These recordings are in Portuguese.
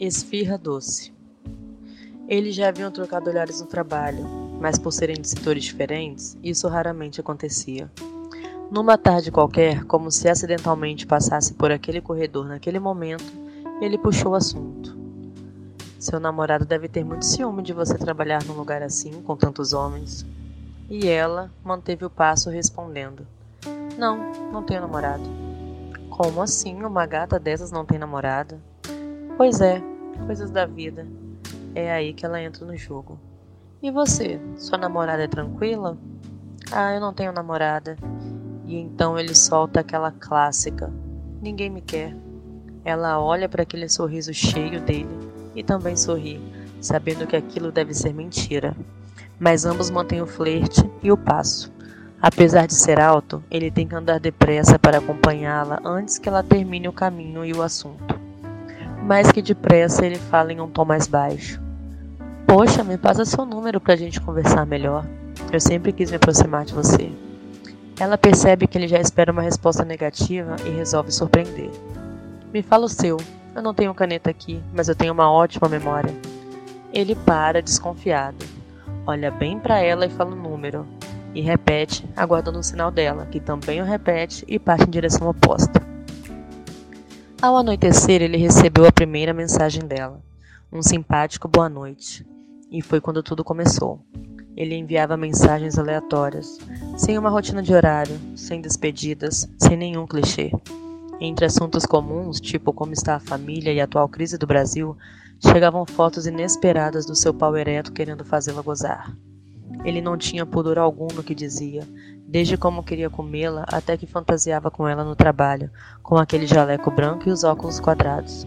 Esfirra doce. Eles já haviam trocado olhares no trabalho, mas por serem de setores diferentes, isso raramente acontecia. Numa tarde qualquer, como se acidentalmente passasse por aquele corredor naquele momento, ele puxou o assunto. Seu namorado deve ter muito ciúme de você trabalhar num lugar assim, com tantos homens. E ela manteve o passo respondendo: Não, não tenho namorado. Como assim uma gata dessas não tem namorada? Pois é, coisas da vida. É aí que ela entra no jogo. E você, sua namorada é tranquila? Ah, eu não tenho namorada. E então ele solta aquela clássica: Ninguém me quer. Ela olha para aquele sorriso cheio dele e também sorri, sabendo que aquilo deve ser mentira. Mas ambos mantêm o flerte e o passo. Apesar de ser alto, ele tem que andar depressa para acompanhá-la antes que ela termine o caminho e o assunto mais que depressa ele fala em um tom mais baixo. Poxa, me passa seu número para a gente conversar melhor. Eu sempre quis me aproximar de você. Ela percebe que ele já espera uma resposta negativa e resolve surpreender. Me fala o seu. Eu não tenho caneta aqui, mas eu tenho uma ótima memória. Ele para, desconfiado. Olha bem para ela e fala o número. E repete, aguardando o sinal dela, que também o repete e parte em direção oposta. Ao anoitecer, ele recebeu a primeira mensagem dela, um simpático boa noite. E foi quando tudo começou. Ele enviava mensagens aleatórias, sem uma rotina de horário, sem despedidas, sem nenhum clichê. Entre assuntos comuns, tipo como está a família e a atual crise do Brasil, chegavam fotos inesperadas do seu pau ereto querendo fazê-la gozar. Ele não tinha pudor algum no que dizia, desde como queria comê-la até que fantasiava com ela no trabalho, com aquele jaleco branco e os óculos quadrados.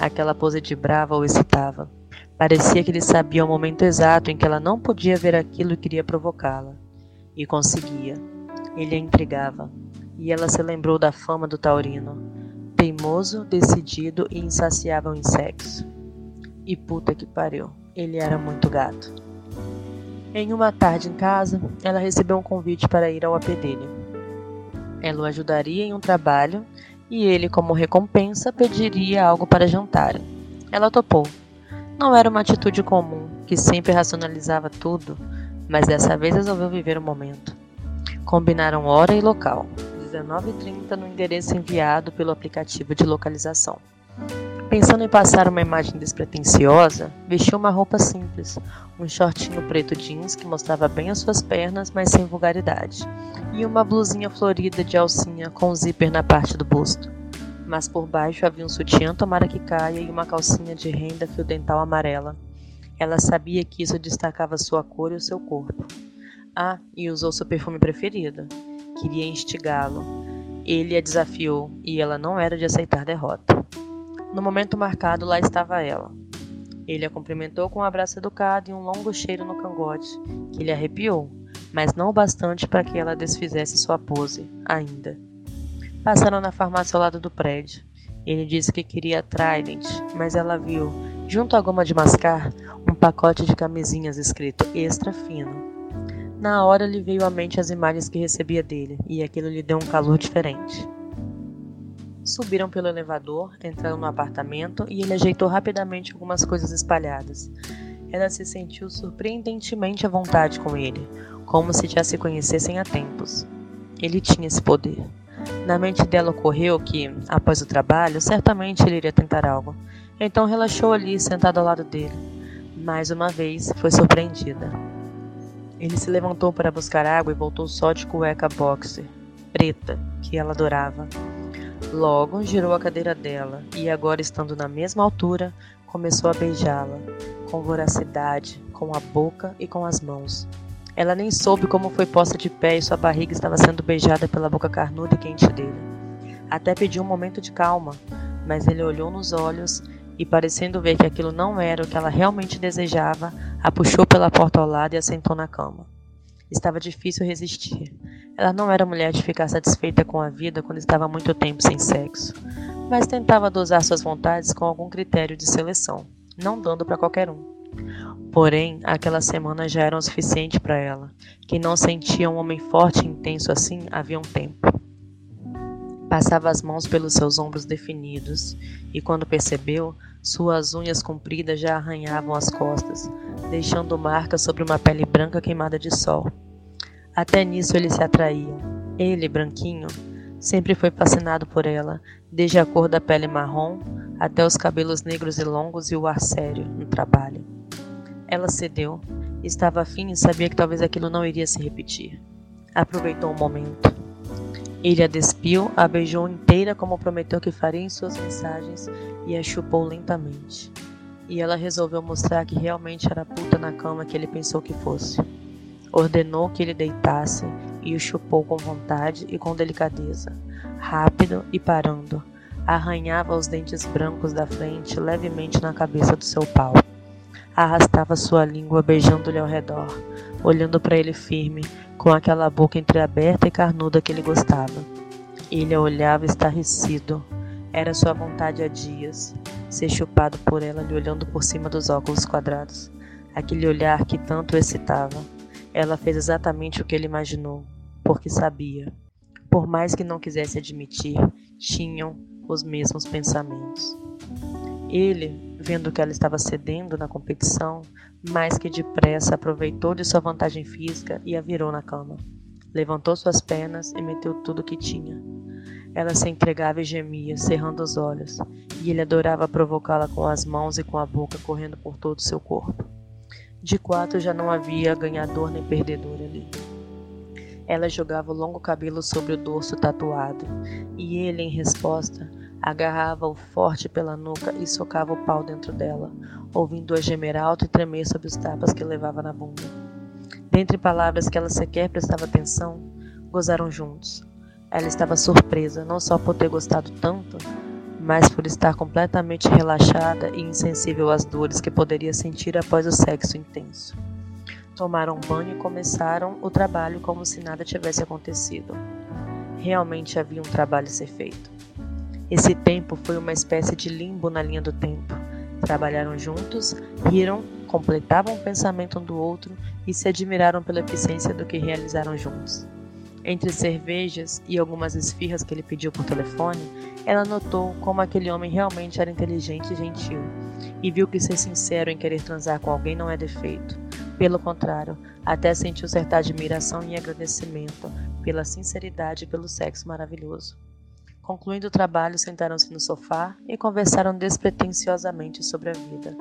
Aquela pose de brava o excitava. Parecia que ele sabia o momento exato em que ela não podia ver aquilo e queria provocá-la. E conseguia. Ele a intrigava. E ela se lembrou da fama do taurino. Teimoso, decidido e insaciável em sexo. E puta que pariu, ele era muito gato. Em uma tarde em casa, ela recebeu um convite para ir ao AP dele. Ela o ajudaria em um trabalho e ele, como recompensa, pediria algo para jantar. Ela topou. Não era uma atitude comum, que sempre racionalizava tudo, mas dessa vez resolveu viver o momento. Combinaram hora e local, 19h30 no endereço enviado pelo aplicativo de localização. Pensando em passar uma imagem despretensiosa, vestiu uma roupa simples, um shortinho preto jeans que mostrava bem as suas pernas, mas sem vulgaridade, e uma blusinha florida de alcinha com zíper na parte do busto. Mas por baixo havia um sutiã tomara que caia e uma calcinha de renda fio dental amarela. Ela sabia que isso destacava sua cor e o seu corpo. Ah, e usou seu perfume preferido. Queria instigá-lo. Ele a desafiou e ela não era de aceitar derrota. No momento marcado, lá estava ela. Ele a cumprimentou com um abraço educado e um longo cheiro no cangote, que lhe arrepiou, mas não o bastante para que ela desfizesse sua pose, ainda. Passaram na farmácia ao lado do prédio. Ele disse que queria Trident, mas ela viu, junto à goma de mascar, um pacote de camisinhas escrito extra fino. Na hora lhe veio à mente as imagens que recebia dele, e aquilo lhe deu um calor diferente. Subiram pelo elevador, entraram no apartamento e ele ajeitou rapidamente algumas coisas espalhadas. Ela se sentiu surpreendentemente à vontade com ele, como se já se conhecessem há tempos. Ele tinha esse poder. Na mente dela ocorreu que, após o trabalho, certamente ele iria tentar algo. Então relaxou ali, sentado ao lado dele. Mais uma vez, foi surpreendida. Ele se levantou para buscar água e voltou só de cueca boxer, preta, que ela adorava. Logo girou a cadeira dela e, agora estando na mesma altura, começou a beijá-la, com voracidade, com a boca e com as mãos. Ela nem soube como foi posta de pé e sua barriga estava sendo beijada pela boca carnuda e quente dele. Até pediu um momento de calma, mas ele olhou nos olhos e, parecendo ver que aquilo não era o que ela realmente desejava, a puxou pela porta ao lado e a sentou na cama. Estava difícil resistir. Ela não era mulher de ficar satisfeita com a vida quando estava muito tempo sem sexo, mas tentava dosar suas vontades com algum critério de seleção, não dando para qualquer um. Porém, aquela semana já era o suficiente para ela, que não sentia um homem forte e intenso assim havia um tempo. Passava as mãos pelos seus ombros definidos e, quando percebeu, Suas unhas compridas já arranhavam as costas, deixando marcas sobre uma pele branca queimada de sol. Até nisso eles se atraíam. Ele, branquinho, sempre foi fascinado por ela, desde a cor da pele marrom até os cabelos negros e longos e o ar sério no trabalho. Ela cedeu, estava afim e sabia que talvez aquilo não iria se repetir. Aproveitou o momento. Ele a despiu, a beijou inteira como prometeu que faria em suas mensagens e a chupou lentamente. E ela resolveu mostrar que realmente era puta na cama que ele pensou que fosse. Ordenou que ele deitasse e o chupou com vontade e com delicadeza, rápido e parando. Arranhava os dentes brancos da frente levemente na cabeça do seu pau. Arrastava sua língua beijando-lhe ao redor, olhando para ele firme, com aquela boca entreaberta e carnuda que ele gostava. Ele a olhava estarrecido. Era sua vontade há dias, ser chupado por ela lhe olhando por cima dos óculos quadrados. Aquele olhar que tanto excitava. Ela fez exatamente o que ele imaginou, porque sabia. Por mais que não quisesse admitir, tinham os mesmos pensamentos. Ele, vendo que ela estava cedendo na competição, mais que depressa aproveitou de sua vantagem física e a virou na cama. Levantou suas pernas e meteu tudo o que tinha. Ela se entregava e gemia, cerrando os olhos, e ele adorava provocá-la com as mãos e com a boca correndo por todo o seu corpo. De quatro já não havia ganhador nem perdedor ali. Ela jogava o longo cabelo sobre o dorso tatuado, e ele, em resposta, Agarrava-o forte pela nuca e socava o pau dentro dela, ouvindo-a gemer alto e tremer sob os tapas que levava na bunda. Dentre palavras que ela sequer prestava atenção, gozaram juntos. Ela estava surpresa, não só por ter gostado tanto, mas por estar completamente relaxada e insensível às dores que poderia sentir após o sexo intenso. Tomaram banho e começaram o trabalho como se nada tivesse acontecido. Realmente havia um trabalho a ser feito. Esse tempo foi uma espécie de limbo na linha do tempo. Trabalharam juntos, riram, completavam o pensamento um do outro e se admiraram pela eficiência do que realizaram juntos. Entre cervejas e algumas esfirras que ele pediu por telefone, ela notou como aquele homem realmente era inteligente e gentil, e viu que ser sincero em querer transar com alguém não é defeito. Pelo contrário, até sentiu certa admiração e agradecimento pela sinceridade e pelo sexo maravilhoso. Concluindo o trabalho, sentaram-se no sofá e conversaram despretensiosamente sobre a vida.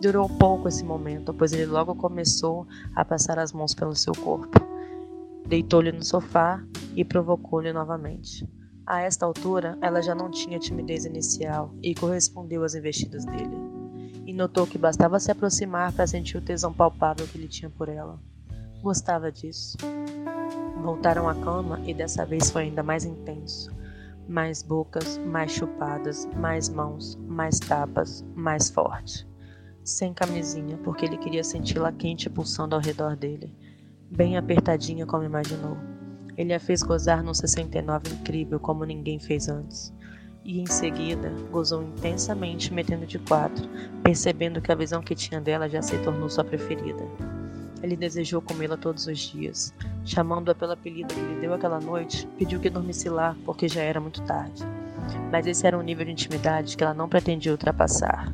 Durou pouco esse momento, pois ele logo começou a passar as mãos pelo seu corpo. Deitou-lhe no sofá e provocou-lhe novamente. A esta altura, ela já não tinha timidez inicial e correspondeu às investidas dele. E notou que bastava se aproximar para sentir o tesão palpável que ele tinha por ela. Gostava disso. Voltaram à cama e dessa vez foi ainda mais intenso mais bocas, mais chupadas, mais mãos, mais tapas, mais forte. Sem camisinha, porque ele queria senti-la quente pulsando ao redor dele, bem apertadinha como imaginou. Ele a fez gozar num 69 incrível como ninguém fez antes. E em seguida gozou intensamente metendo de quatro, percebendo que a visão que tinha dela já se tornou sua preferida. Ele desejou comê-la todos os dias. Chamando-a pelo apelido que lhe deu aquela noite, pediu que dormisse lá, porque já era muito tarde. Mas esse era um nível de intimidade que ela não pretendia ultrapassar.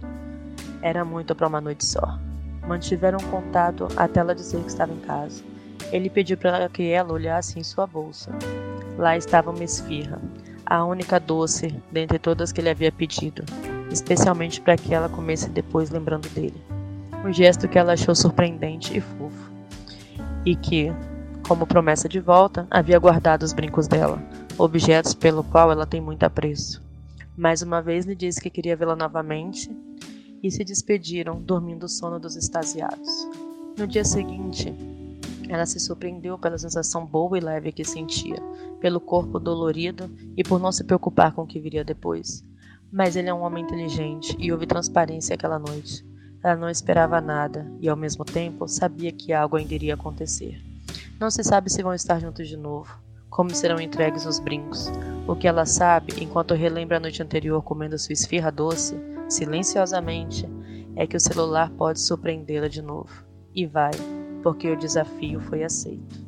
Era muito para uma noite só. Mantiveram contato até ela dizer que estava em casa. Ele pediu para que ela olhasse em sua bolsa. Lá estava uma esfirra, a única doce dentre todas que ele havia pedido, especialmente para que ela comesse depois lembrando dele um gesto que ela achou surpreendente e fofo, e que, como promessa de volta, havia guardado os brincos dela, objetos pelo qual ela tem muito apreço. Mais uma vez lhe disse que queria vê-la novamente e se despediram, dormindo o sono dos extasiados. No dia seguinte, ela se surpreendeu pela sensação boa e leve que sentia, pelo corpo dolorido e por não se preocupar com o que viria depois. Mas ele é um homem inteligente e houve transparência aquela noite. Ela não esperava nada e, ao mesmo tempo, sabia que algo ainda iria acontecer. Não se sabe se vão estar juntos de novo, como serão entregues os brincos. O que ela sabe, enquanto relembra a noite anterior comendo sua esfirra doce, silenciosamente, é que o celular pode surpreendê-la de novo. E vai, porque o desafio foi aceito.